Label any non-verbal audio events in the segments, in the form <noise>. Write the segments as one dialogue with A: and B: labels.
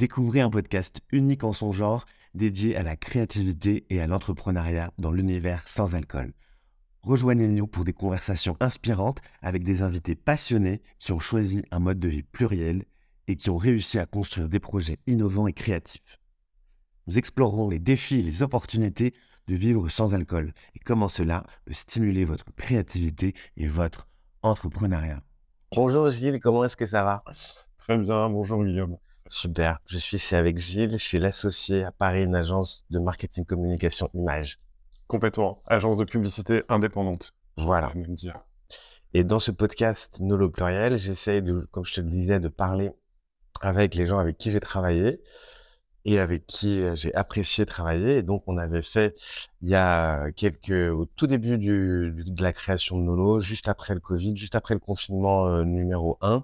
A: Découvrez un podcast unique en son genre dédié à la créativité et à l'entrepreneuriat dans l'univers sans alcool. Rejoignez-nous pour des conversations inspirantes avec des invités passionnés qui ont choisi un mode de vie pluriel et qui ont réussi à construire des projets innovants et créatifs. Nous explorerons les défis et les opportunités de vivre sans alcool et comment cela peut stimuler votre créativité et votre entrepreneuriat. Bonjour Gilles, comment est-ce que ça va?
B: Très bien, bonjour Guillaume.
A: Super, je suis chez avec Gilles, chez l'associé à Paris, une agence de marketing communication image.
B: Complètement, agence de publicité indépendante.
A: Voilà.
B: Même dire.
A: Et dans ce podcast Nolo Pluriel, j'essaye de, comme je te le disais, de parler avec les gens avec qui j'ai travaillé et avec qui j'ai apprécié travailler. Et donc, on avait fait il y a quelques, au tout début du, de la création de Nolo, juste après le Covid, juste après le confinement numéro 1,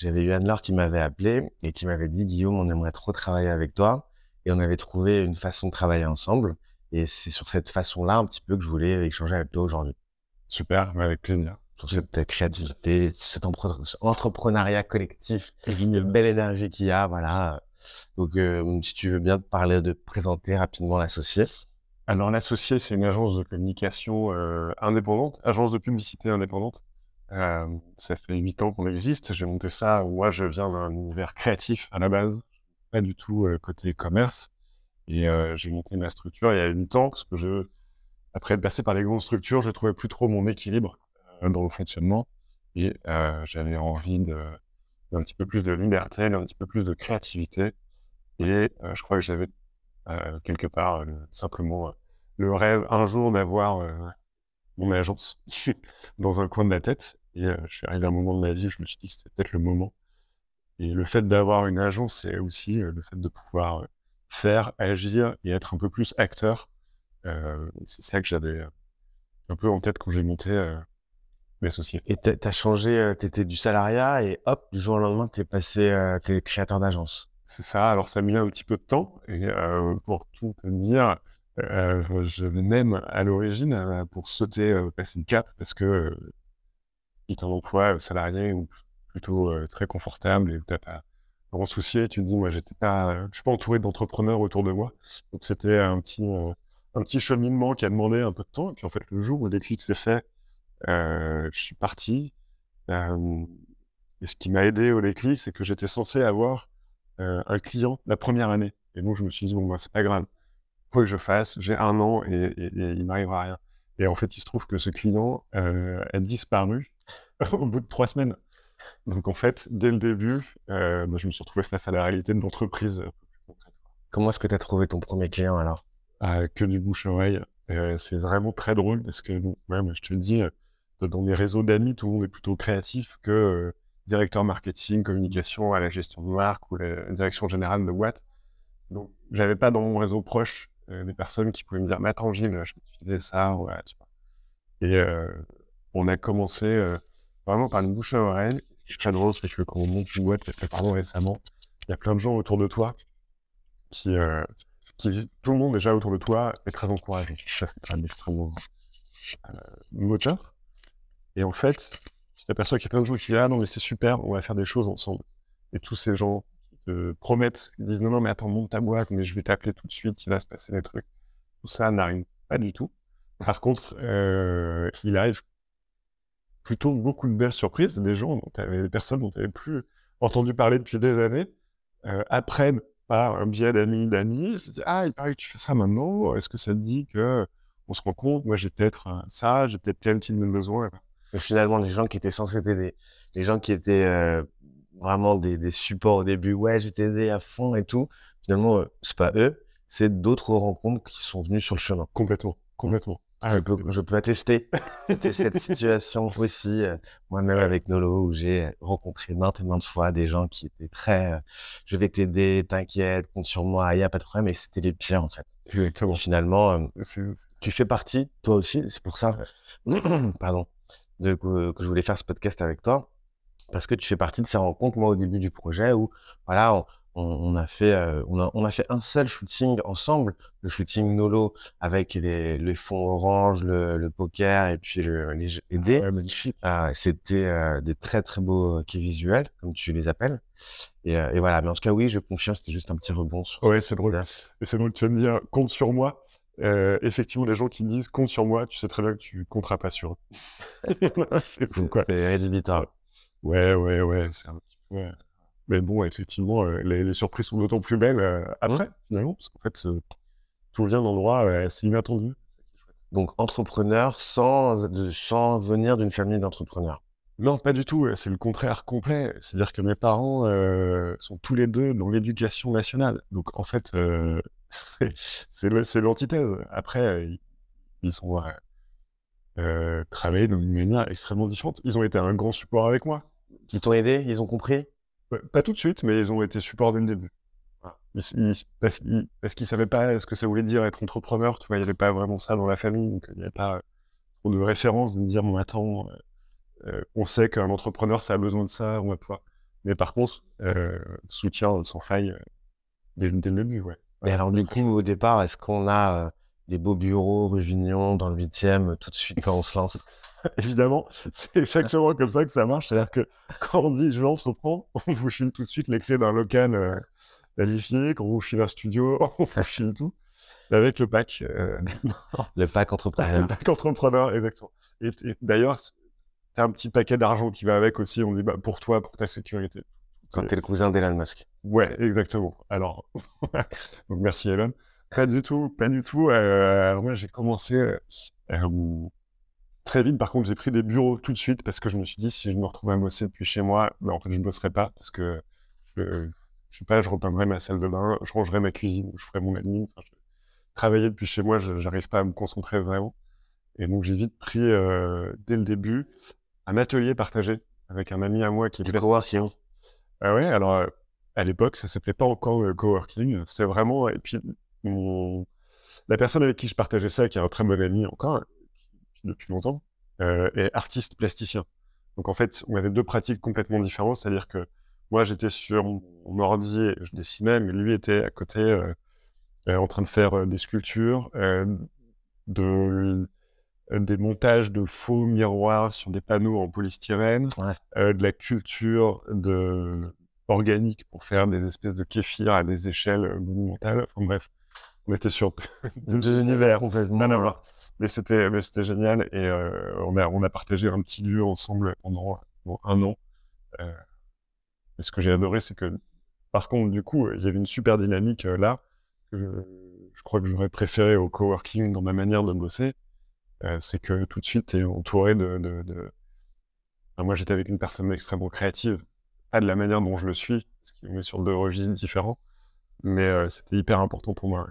A: j'avais eu Anne-Laure qui m'avait appelé et qui m'avait dit, Guillaume, on aimerait trop travailler avec toi. Et on avait trouvé une façon de travailler ensemble. Et c'est sur cette façon-là un petit peu que je voulais échanger avec toi aujourd'hui.
B: Super, avec plaisir.
A: Sur cette créativité, cet entrepreneuriat collectif, une belle énergie qu'il y a, voilà. Donc, euh, si tu veux bien te parler, de présenter rapidement l'associé.
B: Alors, l'associé, c'est une agence de communication euh, indépendante, agence de publicité indépendante. Euh, ça fait huit ans qu'on existe. J'ai monté ça. Moi, je viens d'un univers créatif à la base, pas du tout côté commerce. Et j'ai monté ma structure il y a huit ans parce que je, après être passé par les grandes structures, je trouvais plus trop mon équilibre dans le fonctionnement et j'avais envie de un petit peu plus de liberté, un petit peu plus de créativité. Et je crois que j'avais quelque part simplement le rêve un jour d'avoir mon agence <laughs> dans un coin de la tête. Et je suis arrivé à un moment de ma vie, je me suis dit que c'était peut-être le moment. Et le fait d'avoir une agence, c'est aussi le fait de pouvoir faire, agir et être un peu plus acteur. c'est ça que j'avais un peu en tête quand j'ai monté mes
A: Et tu as changé, tu étais du salariat et hop, du jour au lendemain, tu es passé, tu es créateur d'agence.
B: C'est ça. Alors, ça a mis un petit peu de temps. Et euh, pour tout te dire, euh, je même à l'origine euh, pour sauter, passer le cap parce que est un emploi salarié ou plutôt très confortable et où t'as pas grand souci. tu te dis, moi, j'étais pas, suis pas entouré d'entrepreneurs autour de moi. Donc, c'était un petit, un petit cheminement qui a demandé un peu de temps. Et puis, en fait, le jour où le déclic s'est fait, je suis parti. et ce qui m'a aidé au déclic, c'est que j'étais censé avoir euh, un client la première année. Et donc, je me suis dit, bon, bah, c'est pas grave. Faut que je fasse. J'ai un an et, il m'arrivera rien. Et en fait, il se trouve que ce client euh, a disparu <laughs> au bout de trois semaines. Donc, en fait, dès le début, euh, bah, je me suis retrouvé face à la réalité de l'entreprise.
A: Comment est-ce que tu as trouvé ton premier client alors?
B: Ah, Que du bouche-oreille. c'est vraiment très drôle parce que, ouais, je te le dis, dans mes réseaux d'amis, tout le monde est plutôt créatif que directeur marketing, communication à la gestion de marque ou la direction générale de boîte. Donc, j'avais pas dans mon réseau proche euh, des personnes qui pouvaient me dire, mais attends, Gilles, je peux te ça, ouais, tu vois. Et euh, on a commencé euh, vraiment par une bouche à oreille. Ce qui est très drôle, c'est que quand on monte une boîte, pardon récemment, il y a plein de gens autour de toi qui, qui, tout le monde déjà autour de toi est très encourageant. Ça, c'est un extrêmement moteur. Et en fait, t'aperçois qu'il y a plein de gens qui disent Ah non, mais c'est super, on va faire des choses ensemble. Et tous ces gens te promettent, qui disent Non, non, mais attends, monte ta boîte, mais je vais t'appeler tout de suite, il va se passer des trucs. Tout ça n'arrive pas du tout. Par contre, euh, il arrive plutôt beaucoup de belles surprises. Des gens dont avais, des personnes dont tu n'avais plus entendu parler depuis des années, euh, apprennent par un biais d'amis, d'amis, Ah, il paraît que tu fais ça maintenant, est-ce que ça te dit que on se rend compte, moi j'ai peut-être ça, j'ai peut-être tel type de besoin
A: finalement, les gens qui étaient censés t'aider, les gens qui étaient euh, vraiment des, des, supports au début, ouais, je t'aider à fond et tout, finalement, euh, c'est pas eux, c'est d'autres rencontres qui sont venues sur le chemin.
B: Complètement, complètement.
A: Ah, je, peux, je peux <laughs> attester cette situation aussi, euh, moi-même avec Nolo, où j'ai rencontré maintes et maintes fois des gens qui étaient très je vais t'aider, t'inquiète, compte sur moi, il n'y a pas de problème, et c'était les pires en fait.
B: Exactement.
A: finalement, tu fais partie, toi aussi, c'est pour ça, <clears throat> pardon, de, que, je voulais faire ce podcast avec toi parce que tu fais partie de ces rencontres, moi, au début du projet, où voilà, on, a fait, euh, on, a, on a fait un seul shooting ensemble, le shooting Nolo avec les, les fonds orange, le, poker et puis le, les, les dés. Euh, C'était euh, des très très beaux quais visuels, comme tu les appelles. Et, euh, et, voilà, mais en tout cas, oui, je confirme, c'était juste un petit rebond sur
B: Ouais, c'est drôle. Et c'est drôle, tu vas me dire, compte sur moi. Euh, effectivement, les gens qui me disent compte sur moi, tu sais très bien que tu compteras pas sur eux. <laughs> <laughs>
A: c'est fou, quoi. C'est rédhibitoire.
B: Ouais, ouais, ouais, c'est un petit peu. Mais bon, effectivement, euh, les, surprises sont d'autant plus belles euh, après, finalement, parce qu'en fait, tout vient d'endroits assez inattendus.
A: Donc, entrepreneur sans, sans venir d'une famille d'entrepreneurs.
B: Non, pas du tout. C'est le contraire complet. C'est-à-dire que mes parents euh, sont tous les deux dans l'éducation nationale. Donc, en fait, <laughs> c'est l'antithèse. Après, ils sont euh, travaillés d'une manière extrêmement différente. Ils ont été un grand support avec moi.
A: Ils t'ont aidé Ils ont compris?
B: Pas tout de suite, mais ils ont été support dès le début. parce qu'ils ne savaient pas ce que ça voulait dire être entrepreneur. Tu vois, il n'y avait pas vraiment ça dans la famille. Donc, il n'y avait pas trop de référence de me dire, bon, attends, euh, euh, on sait qu'un entrepreneur, ça a besoin de ça, on va pouvoir. Mais par contre, euh, soutien sans faille dès, le début, ouais.
A: Mais alors, du coup, au départ, est-ce qu'on a des beaux bureaux, rue Vignon, dans le 8e, tout de suite quand on se lance <laughs>
B: Évidemment, c'est exactement comme ça que ça marche. C'est-à-dire que quand on dit je prend, <laughs> on vous file tout de suite les clés d'un local euh, qualifié, quand on vous file un studio, <laughs> on vous file tout. C'est avec le pack. Euh,
A: le pack entrepreneur.
B: le pack entrepreneur, exactement. Et, d'ailleurs, tu as un petit paquet d'argent qui va avec aussi. On dit bah, pour toi, pour ta sécurité.
A: Quand t'es le cousin d'Elon Musk.
B: Ouais, exactement. Alors, donc merci Elon. Pas du tout, pas du tout. Euh, alors moi, j'ai commencé euh, très vite. Par contre, j'ai pris des bureaux tout de suite parce que je me suis dit, si je me retrouvais à bosser depuis chez moi, ben, en fait, je ne bosserais pas parce que je, je sais pas, je repeindrais ma salle de bain, je rangerais ma cuisine, je ferais mon admin. Enfin, je, travailler depuis chez moi, je n'arrive pas à me concentrer vraiment. Et donc, j'ai vite pris, dès le début, un atelier partagé avec un ami à moi qui
A: est coworking.
B: Ah ouais, alors, à l'époque, ça s'appelait pas encore euh, coworking. C'est vraiment, et puis, la personne avec qui je partageais ça, qui est un très bon ami encore, depuis longtemps, euh, est artiste plasticien. Donc en fait, on avait deux pratiques complètement différentes, c'est-à-dire que moi j'étais sur mon ordi et je dessinais, mais lui était à côté euh, euh, en train de faire des sculptures, de, des montages de faux miroirs sur des panneaux en polystyrène, de la culture de organique pour faire des espèces de kéfir à des échelles monumentales. Enfin bref, on était sur <laughs>
A: deux univers complètement.
B: Mais c'était, mais c'était génial et euh, on a, on a partagé un petit lieu ensemble pendant, un an. Euh, et ce que j'ai adoré, c'est que, par contre, du coup, il y avait une super dynamique euh, là que je crois que j'aurais préféré au coworking dans ma manière de bosser. c'est que tout de suite, tu es entouré de. de, de... Enfin, moi, j'étais avec une personne extrêmement créative, pas de la manière dont je le suis, parce qu'on est sur deux registres différents, mais c'était hyper important pour moi.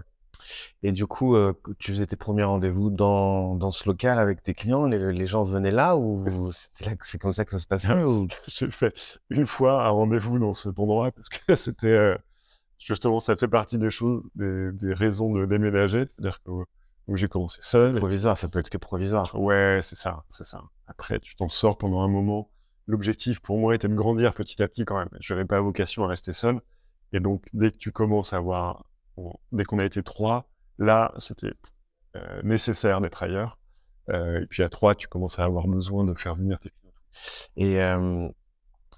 A: Et du coup, euh, tu faisais tes premiers rendez-vous dans, dans ce local avec tes clients, les, les gens venaient là ou <laughs> c'est comme ça que ça se passait <laughs> ou...
B: J'ai fait une fois un rendez-vous dans cet endroit parce que <laughs> c'était euh, justement, ça fait partie des choses, des, des raisons de déménager, c'est-à-dire que j'ai commencé seul.
A: Provisoire, ça peut être que provisoire.
B: Ouais, c'est ça, c'est ça. Après, tu t'en sors pendant un moment. L'objectif pour moi était de grandir petit à petit quand même. Je n'avais pas vocation à rester seul. Et donc, dès que tu commences à avoir dès qu'on a été trois, là, c'était euh, nécessaire d'être ailleurs. Euh, et puis à trois, tu commences à avoir besoin de faire venir tes clients.
A: Et euh,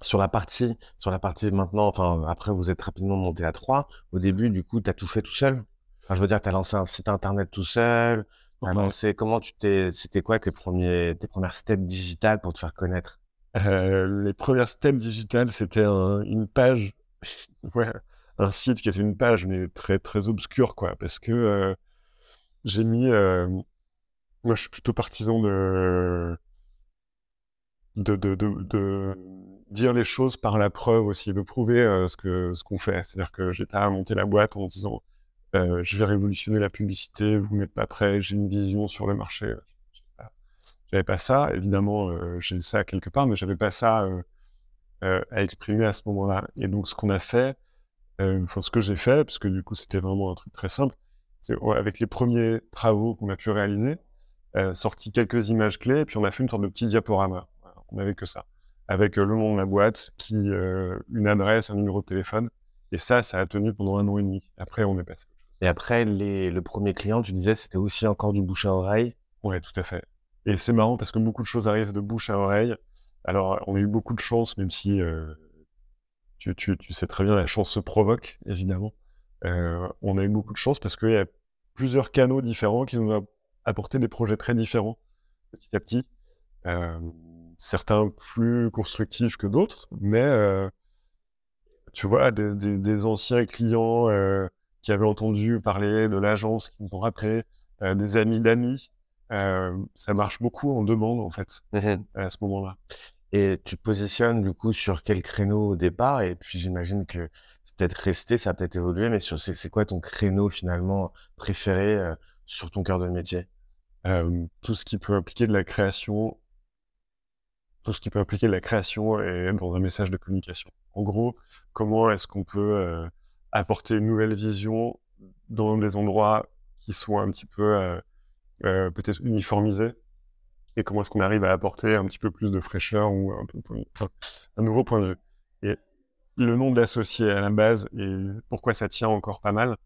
A: sur la partie, sur la partie maintenant, enfin après vous êtes rapidement monté à trois. Au début, du coup, tu as tout fait tout seul. Enfin, je veux dire, tu as lancé un site internet tout seul. As lancé, comment tu t'es, c'était quoi tes premiers, tes premières steps digitales pour te faire connaître?
B: Les premières steps digitales, c'était une page, <laughs> ouais, un site qui était une page, mais très, très obscure, quoi, parce que euh, j'ai mis. Euh, moi, je suis plutôt partisan de de, de, de, dire les choses par la preuve aussi, de prouver euh, ce qu'on ce qu'on fait. C'est-à-dire que j'ai pas monté la boîte en disant je vais révolutionner la publicité, vous n'êtes pas prêt, j'ai une vision sur le marché. J'avais pas ça, évidemment, j'ai ça quelque part, mais j'avais pas ça à exprimer à ce moment-là. Et donc, ce qu'on a fait, euh, enfin, ce que j'ai fait, parce que du coup, c'était vraiment un truc très simple, c'est avec les premiers travaux qu'on a pu réaliser, euh, sorti quelques images clés, et puis on a fait une sorte de petit diaporama. on n'avait que ça. Avec euh, le nom de la boîte, qui, euh, une adresse, un numéro de téléphone, Et ça, ça a tenu pendant un an et demi. Après, on est passé.
A: Et après, les, le premier client, tu disais, c'était aussi encore du bouche à oreille?
B: Ouais, tout à fait. Et c'est marrant parce que beaucoup de choses arrivent de bouche à oreille. Alors, on a eu beaucoup de chance, même si euh, tu, tu, tu, sais très bien, la chance se provoque, évidemment. Euh, on a eu beaucoup de chance parce qu'il y a plusieurs canaux différents qui nous ont apporté des projets très différents, petit à petit. Euh, certains plus constructifs que d'autres, mais euh, tu vois, des, des, des anciens clients qui avaient entendu parler de l'agence, qui nous ont rappelé, des amis d'amis, ça marche beaucoup en demande, en fait,
A: Mhm.
B: à ce moment-là.
A: Et tu te positionnes du coup sur quel créneau au départ Et puis j'imagine que c'est peut-être resté, ça a peut-être évolué, mais sur c'est quoi ton créneau finalement préféré euh, sur ton cœur de métier?
B: Tout ce qui peut impliquer de la création, tout ce qui peut impliquer de la création et dans un message de communication. En gros, comment est-ce qu'on peut euh, apporter une nouvelle vision dans des endroits qui sont un petit peu euh, peut-être uniformisés? Et comment est-ce qu'on arrive à apporter un petit peu plus de fraîcheur ou un, peu, enfin, un nouveau point de vue. Et le nom de l'associé à la base et pourquoi ça tient encore pas mal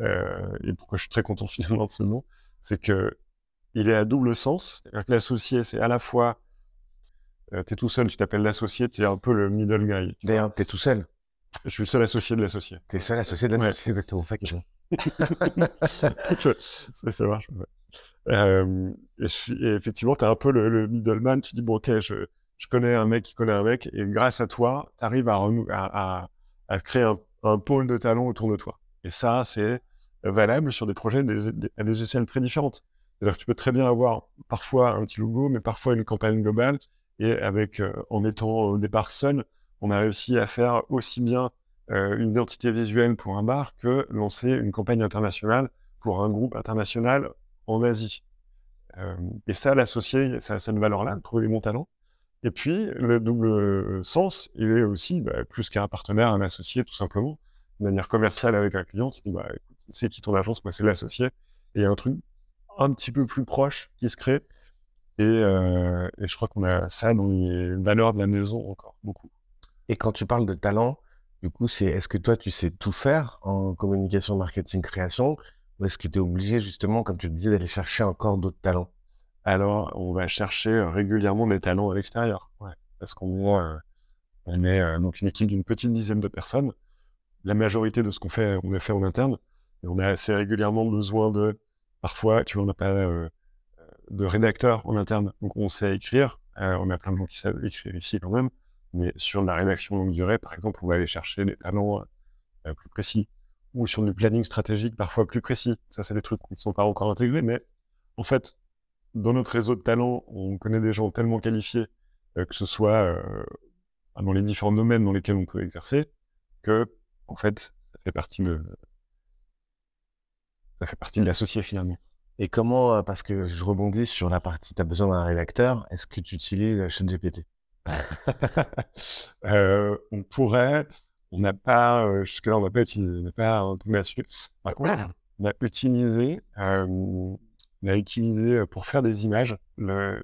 B: euh, et pourquoi je suis très content <laughs> finalement de ce nom, c'est que il est à double sens. C'est-à-dire que l'associé, c'est à la fois euh, t'es tout seul, tu t'appelles l'associé, t'es un peu le middle guy.
A: D'ailleurs, t'es tout seul.
B: Je suis le seul associé de l'associé.
A: T'es seul associé de la
B: Ouais.
A: Exactement. <laughs>
B: Ça, marche. Euh, et, effectivement, tu es un peu le, le middleman. Tu dis, bon, ok, je, connais un mec qui connaît un mec, et grâce à toi, tu arrives à, créer un, un pôle de talent autour de toi. Et ça, c'est valable sur des projets à des échelles très différentes. C'est-à-dire que tu peux très bien avoir parfois un petit logo, mais parfois une campagne globale. Et avec, euh, en étant au départ seul, on a réussi à faire aussi bien euh, une identité visuelle pour un bar que lancer une campagne internationale pour un groupe international en Asie. Euh, et ça, l'associer, ça a cette valeur-là, trouver les bons talents. Et puis, le double sens, il est aussi bah, plus qu'un partenaire, un associé, tout simplement. De manière commerciale avec un client, tu dis, bah, c'est qui ton agence? Moi, c'est l'associé. Et il y a un truc un petit peu plus proche qui se crée. Et, euh, et je crois qu'on a ça dans les valeurs de la maison encore beaucoup.
A: Et quand tu parles de talent, du coup, c'est est-ce que toi, tu sais tout faire en communication, marketing, création, ou est-ce que tu es obligé justement, comme tu le disais, d'aller chercher encore d'autres talents?
B: Alors, on va chercher euh, régulièrement des talents à l'extérieur. Ouais. Parce qu'on euh, on est euh, donc une équipe d'une petite dizaine de personnes. La majorité de ce qu'on fait, on a fait en interne. Et on a assez régulièrement besoin de, parfois, tu vois, on n'a pas euh, de rédacteur en interne. Donc, on sait écrire. On a plein de gens qui savent écrire ici quand même. Mais sur de la rédaction longue durée, par exemple, on va aller chercher des talents euh, plus précis. Ou sur du planning stratégique, parfois plus précis. Ça, c'est des trucs qui ne sont pas encore intégrés. Mais en fait, dans notre réseau de talents, on connaît des gens tellement qualifiés, euh, que ce soit euh, dans les différents domaines dans lesquels on peut exercer, que en fait, ça fait partie de ça fait partie de l'associé finalement.
A: Et comment, euh, parce que je rebondis sur la partie, tu as besoin d'un rédacteur, est-ce que tu utilises ChatGPT? <laughs>
B: euh, on pourrait, on n'a pas, euh, jusque-là, on n'a pas utilisé, on n'a pas là-dessus. Par contre, on a utilisé, euh, on a utilisé euh, pour faire des images, le,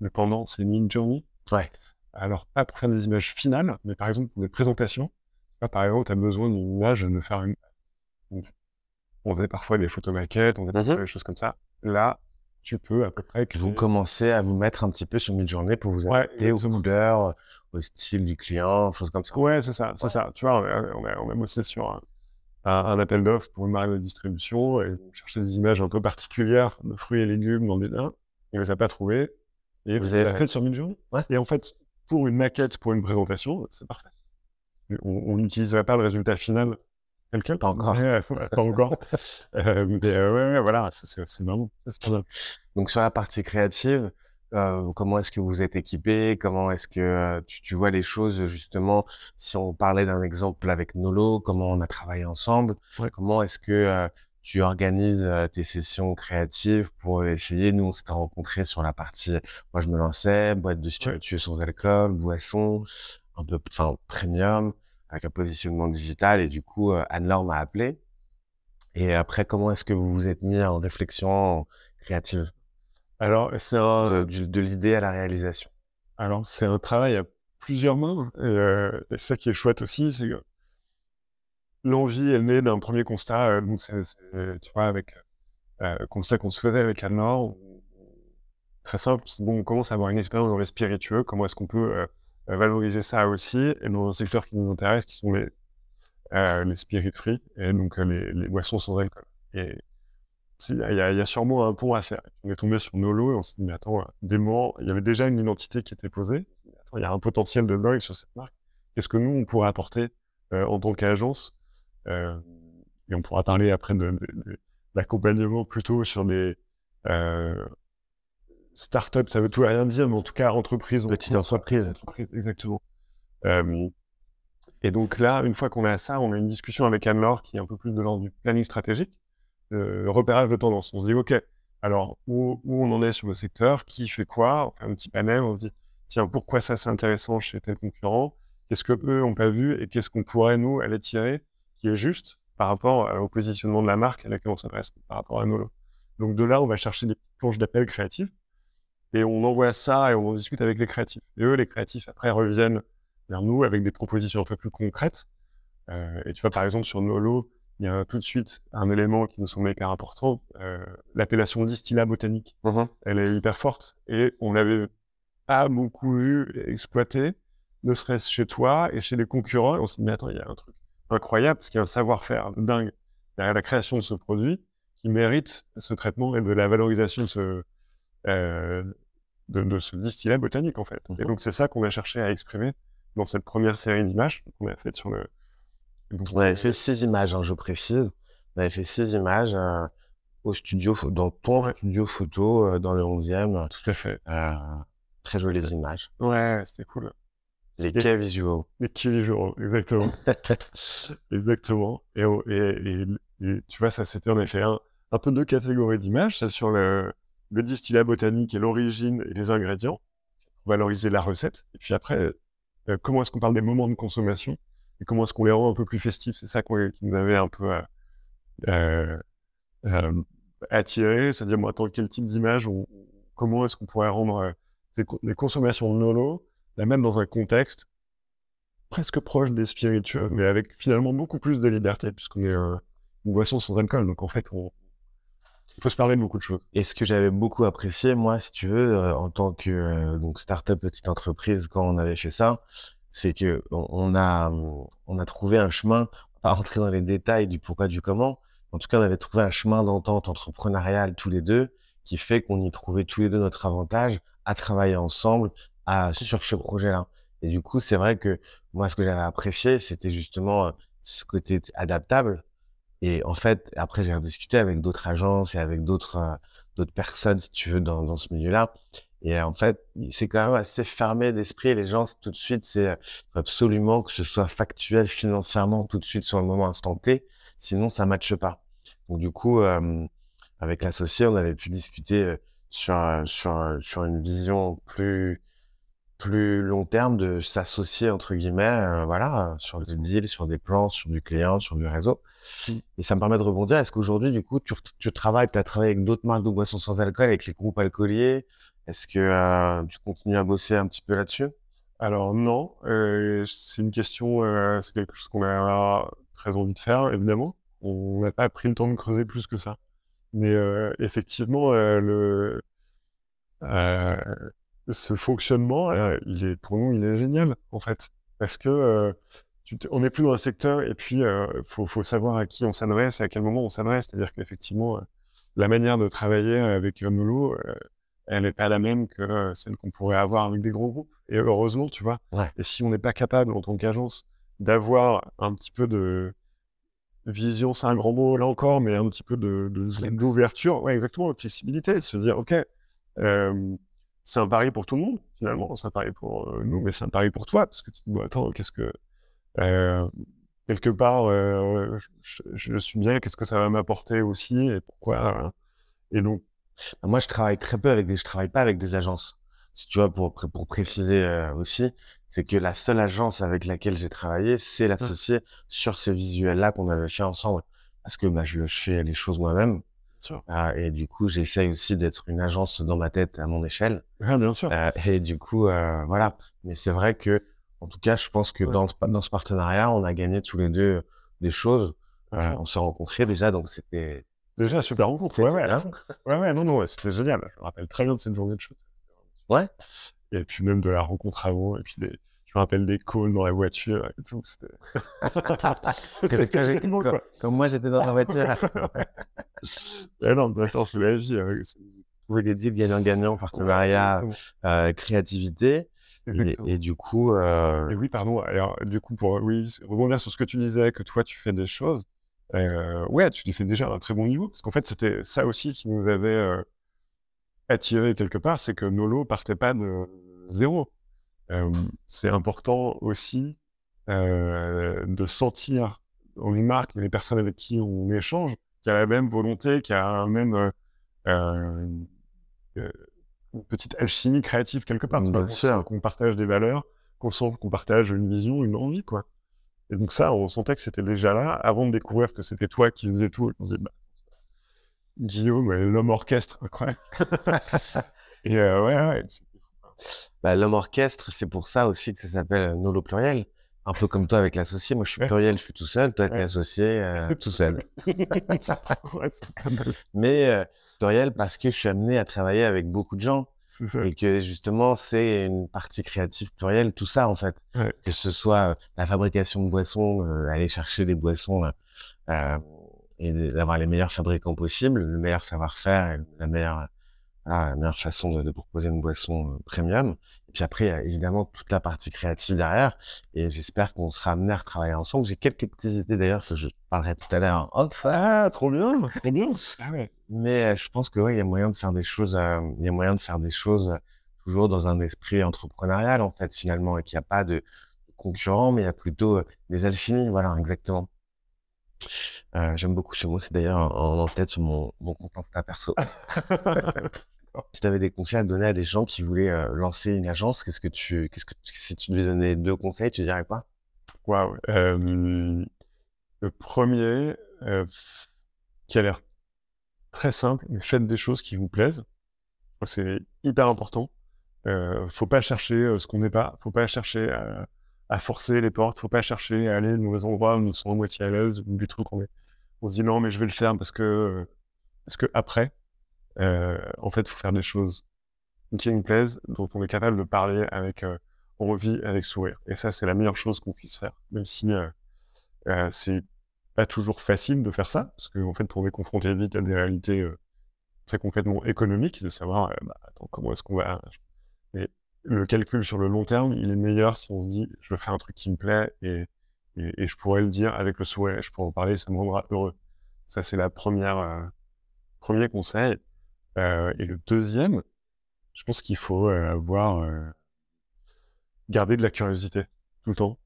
B: le pendant, c'est Midjourney.
A: Ouais.
B: Alors, pas pour faire des images finales, mais par exemple pour des présentations. Là, par exemple, tu as besoin d'une image, de faire une. On faisait parfois des photos maquettes, on faisait
A: Mhm.
B: des choses comme ça. Là, tu peux à peu près créer.
A: Vous commencez à vous mettre un petit peu sur Midjourney pour vous
B: Ouais,
A: adapter aux couleurs, au style du client, choses comme ça.
B: Ouais, c'est ça, c'est ça. Tu vois, on a, on a, on a bossé sur un, appel d'offres pour une marque de distribution et on cherchait des images un peu particulières de fruits et légumes dans des nains. Et on les a pas trouvées. Et
A: Vous
B: vous
A: avez fait.
B: fait sur Midjourney.
A: Ouais.
B: Et en fait, pour une maquette, pour une présentation, c'est parfait. On n'utiliserait pas le résultat final tel quel. <laughs>
A: Pas encore.
B: Euh, ouais, pas encore. Euh, mais euh, ouais, ouais, voilà, c'est vraiment.
A: Donc sur la partie créative, euh, comment est-ce que vous êtes équipé? Comment est-ce que euh, tu, tu vois les choses justement? Si on parlait d'un exemple avec Nolo, comment on a travaillé ensemble?
B: Ouais.
A: Comment est-ce que euh, tu organises euh, tes sessions créatives pour essayer Nous, on s'était rencontrés sur la partie. Moi, je me lançais boîte de spiritueux sans alcool, boisson, un peu, enfin premium, avec un positionnement digital. Et du coup, euh, Anne-Laure m'a appelé. Et après, comment est-ce que vous vous êtes mis en réflexion créative?
B: Alors, c'est un,
A: de, l'idée à la réalisation.
B: Alors, c'est un travail à plusieurs mains. Et, euh, et ça qui est chouette aussi, c'est que l'envie est née d'un premier constat. donc, c'est, tu vois, avec constat qu'on se faisait avec Anne-Laure, très simple. Bon, on commence à avoir une expérience dans les spiritueux. Comment est-ce qu'on peut valoriser ça aussi Et dans un secteur qui nous intéresse, qui sont les, les spirit free, et donc les, les boissons sans alcool. Et il y, a sûrement un pont à faire. On est tombé sur Nolo et on s'est dit, mais attends, dément, il y avait déjà une identité qui était posée. il y a un potentiel de dingue sur cette marque. Qu'est-ce que nous, on pourrait apporter euh, en tant qu'agence euh, Et on pourra parler après de, l'accompagnement plutôt sur des euh, startups, ça veut tout rien dire, mais en tout cas, entreprise.
A: Petite entreprise.
B: entreprise. Exactement. Euh, et donc là, une fois qu'on a ça, on a une discussion avec Anne-Laure qui est un peu plus de l'ordre du planning stratégique euh, repérage de tendance. On se dit, OK, alors où, où, on en est sur le secteur, qui fait quoi, on fait un petit panel, on se dit, tiens, pourquoi ça c'est intéressant chez tel concurrent, qu'est-ce que eux ont pas vu et qu'est-ce qu'on pourrait nous aller tirer qui est juste par rapport au positionnement de la marque à laquelle on s'adresse, par rapport à Nolo. Donc de là, on va chercher des planches d'appel créatives et on envoie ça et on discute avec les créatifs. Et eux, les créatifs, après, reviennent vers nous avec des propositions un peu plus concrètes. Euh, et tu vois, par exemple, sur Nolo, il y a tout de suite un élément qui nous semble hyper important, euh, l'appellation distillat botanique.
A: Mmh
B: Elle est hyper forte et on l'avait pas beaucoup vu exploiter, ne serait-ce chez toi et chez les concurrents. on s'est dit, mais attends, il y a un truc incroyable parce qu'il y a un savoir-faire dingue derrière la création de ce produit qui mérite ce traitement et de la valorisation de ce, euh, de, ce distillat botanique, en fait. Et
A: Mmh
B: donc, c'est ça qu'on a cherché à exprimer dans cette première série d'images qu'on a faite sur le,
A: on avait fait six images, hein, je précise. On avait fait six images euh, au studio, dans ton studio photo euh, dans le 11e.
B: Tout à fait.
A: Euh, très jolies images.
B: Ouais, c'était cool.
A: Les quais visuaux.
B: Les quais visuaux, exactement. <laughs> exactement. Et, et, et, tu vois, ça c'était en effet un, un peu deux catégories d'images, celle sur le, le distillat botanique et l'origine et les ingrédients, valoriser la recette. Et puis après, comment est-ce qu'on parle des moments de consommation et comment est-ce qu'on les rend un peu plus festifs? C'est ça qui nous avait un peu euh, euh, euh attiré, c'est-à-dire, moi, tant quel type d'image, comment est-ce qu'on pourrait rendre euh, les consommations Nolo, la même dans un contexte presque proche des spiritueux, mais avec finalement beaucoup plus de liberté, puisqu'on est une boisson sans alcool. Donc en fait, on, peut se parler de beaucoup de choses.
A: Et ce que j'avais beaucoup apprécié, moi, si tu veux, en tant que donc start-up petite entreprise, quand on avait fait ça, c'est que on a on a trouvé un chemin, pas rentrer dans les détails du pourquoi du comment. En tout cas, on avait trouvé un chemin d'entente entrepreneuriale tous les deux qui fait qu'on y trouvait tous les deux notre avantage à travailler ensemble à sur ce projet-là. Et du coup, c'est vrai que moi, ce que j'avais apprécié, c'était justement ce côté adaptable. Et en fait, après, j'ai rediscuté avec d'autres agences et avec d'autres d'autres personnes, si tu veux, dans, dans ce milieu-là. Et en fait, c'est quand même assez fermé d'esprit. Les gens, tout de suite, c'est absolument que ce soit factuel financièrement tout de suite sur le moment instant T. Sinon, ça matche pas. Donc, du coup, euh, avec l'associé, on avait pu discuter sur, sur, sur une vision plus, plus long terme de s'associer, entre guillemets, euh, voilà, sur des deals, sur des plans, sur du client, sur du réseau. Et ça me permet de rebondir. Est-ce qu'aujourd'hui, du coup, tu, tu travailles, tu as travaillé avec d'autres marques de boissons sans alcool, avec les groupes alcooliers? Est-ce que euh, tu continues à bosser un petit peu là-dessus?
B: Alors non, euh, c'est une question, c'est quelque chose qu'on a très envie de faire, évidemment. On n'a pas pris le temps de creuser plus que ça. Mais effectivement, le, ce fonctionnement, il est, pour nous, il est génial, en fait. Parce que on n'est plus dans un secteur et puis il faut, faut, savoir à qui on s'adresse et à quel moment on s'adresse. C'est-à-dire qu'effectivement, la manière de travailler avec Nolo, elle n'est pas la même que euh, celle qu'on pourrait avoir avec des gros groupes. Et heureusement, tu vois. Et si on n'est pas capable, en tant qu'agence, d'avoir un petit peu de vision, c'est un grand mot là encore, mais un petit peu de, d'ouverture, ouais, exactement, de flexibilité, de se dire, OK, euh, c'est un pari pour tout le monde, finalement, c'est un pari pour euh, nous, mais c'est un pari pour toi, parce que tu te dis, attends, qu'est-ce que. quelque part, je, je, suis bien, qu'est-ce que ça va m'apporter aussi, et pourquoi. et donc,
A: moi, je travaille très peu avec des, je travaille pas avec des agences. Si tu vois, pour, pour préciser euh, aussi, c'est que la seule agence avec laquelle j'ai travaillé, c'est mmh. l'associé sur ce visuel-là qu'on avait fait ensemble. Parce que bah, je, je fais les choses moi-même. Euh, et du coup, j'essaye aussi d'être une agence dans ma tête à mon échelle.
B: Ah, bien sûr.
A: Euh, et du coup, euh, voilà. Mais c'est vrai que, en tout cas, je pense que dans, dans ce partenariat, on a gagné tous les deux des choses. on s'est rencontrés déjà, donc c'était
B: déjà super rencontre. Ouais, ouais, ouais, ouais, non, non, c'était génial. Je me rappelle très bien de cette journée de shoot.
A: Ouais.
B: Et puis même de la rencontre avant, et puis des, je me rappelle des calls dans la voiture et tout. C'était. <laughs> <laughs>
A: comme, moi, j'étais dans la voiture. <laughs>
B: ouais, non, d'accord, c'est la vie. Hein,
A: Vous des deals gagnant-gagnant, partenariat, euh, créativité. Et, du coup. Euh...
B: Et oui, pardon. Alors, du coup, pour oui, rebondir sur ce que tu disais, que toi, tu fais des choses. Euh, ouais, tu les fais déjà à un très bon niveau. Parce qu'en fait, c'était ça aussi qui nous avait attiré quelque part, c'est que Nolo partait pas de zéro c'est important aussi de sentir les marques, les personnes avec qui on échange, qu'il y a la même volonté, qu'il y a même une petite alchimie créative quelque part.
A: Bien sûr.
B: Qu'on partage des valeurs, qu'on sent qu'on partage une vision, une envie, quoi. Et donc ça, on sentait que c'était déjà là, avant de découvrir que c'était toi qui faisais tout. On se disait, bah, Guillaume, l'homme orchestre, incroyable. <laughs> et ouais, ouais,
A: bah, L'homme orchestre, c'est pour ça aussi que ça s'appelle euh, Nolo pluriel. Un peu comme toi avec l'associé. Moi, je suis pluriel, je suis tout seul. Toi, avec l'associé, euh, <laughs> tout seul. <laughs> Mais euh, pluriel parce que je suis amené à travailler avec beaucoup de gens. Et que justement, c'est une partie créative plurielle, tout ça en fait. Que ce soit la fabrication de boissons, aller chercher des boissons et d'avoir les meilleurs fabricants possibles, le meilleur savoir-faire, la meilleure la meilleure façon de, proposer une boisson euh, premium. Et puis après, il y a évidemment toute la partie créative derrière. Et j'espère qu'on sera amené à travailler ensemble. J'ai quelques petites idées d'ailleurs que je parlerai tout à l'heure.
B: Ah, trop bien, trop bien.
A: Ah Mais euh, je pense que ouais, il y a moyen de faire des choses. Euh, il y a moyen de faire des choses toujours dans un esprit entrepreneurial en fait finalement, et qu'il n'y a pas de concurrents, mais il y a plutôt des alchimies. Voilà, exactement. J'aime beaucoup ce mot, c'est d'ailleurs en, en tête sur mon, mon compte Insta perso. <laughs> <laughs> Si tu avais des conseils à donner à des gens qui voulaient euh, lancer une agence, qu'est-ce que tu, qu'est-ce que si tu devais donner deux conseils, tu dirais quoi?
B: Waouh. le premier, euh, qui a l'air très simple, mais faites des choses qui vous plaisent. C'est hyper important. Euh, faut pas chercher ce qu'on n'est pas. Faut pas chercher à, forcer les portes. Faut pas chercher à aller dans les endroits où nous sommes à moitié à l'aise ou on est. On se dit non, mais je vais le faire parce que parce que après, en fait, il faut faire des choses qui nous plaisent, dont on est capable de parler avec euh, envie, avec sourire. Et ça, c'est la meilleure chose qu'on puisse faire, même si euh, euh, c'est pas toujours facile de faire ça, parce qu'en en fait, on est confronté vite à des réalités euh, très concrètement économiques, de savoir, bah, attends, comment est-ce qu'on va... Mais le calcul sur le long terme, il est meilleur si on se dit, je veux faire un truc qui me plaît et, et, je pourrais le dire avec le souhait, je pourrais en parler, ça me rendra heureux. Ça, c'est la première, premier conseil. Euh, et le deuxième, je pense qu'il faut euh, avoir euh, garder de la curiosité tout le temps.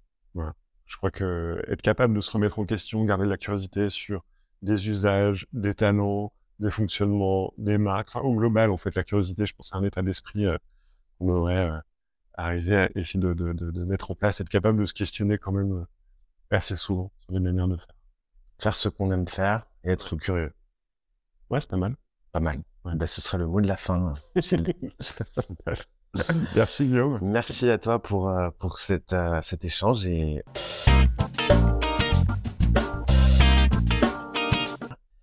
B: Je crois que être capable de se remettre en question, garder de la curiosité sur des usages, des talents, des fonctionnements, des marques, enfin au global en fait la curiosité, je pense c'est un état d'esprit qu'on devrait arriver à essayer de, de, mettre en place, être capable de se questionner quand même assez souvent sur les manières de faire.
A: Faire ce qu'on aime faire et être curieux.
B: Ouais, c'est pas mal.
A: Pas mal. Ben, ce sera le mot de la fin. <laughs> <laughs>
B: Merci Guillaume.
A: Merci à toi pour, euh, pour euh, cet échange et.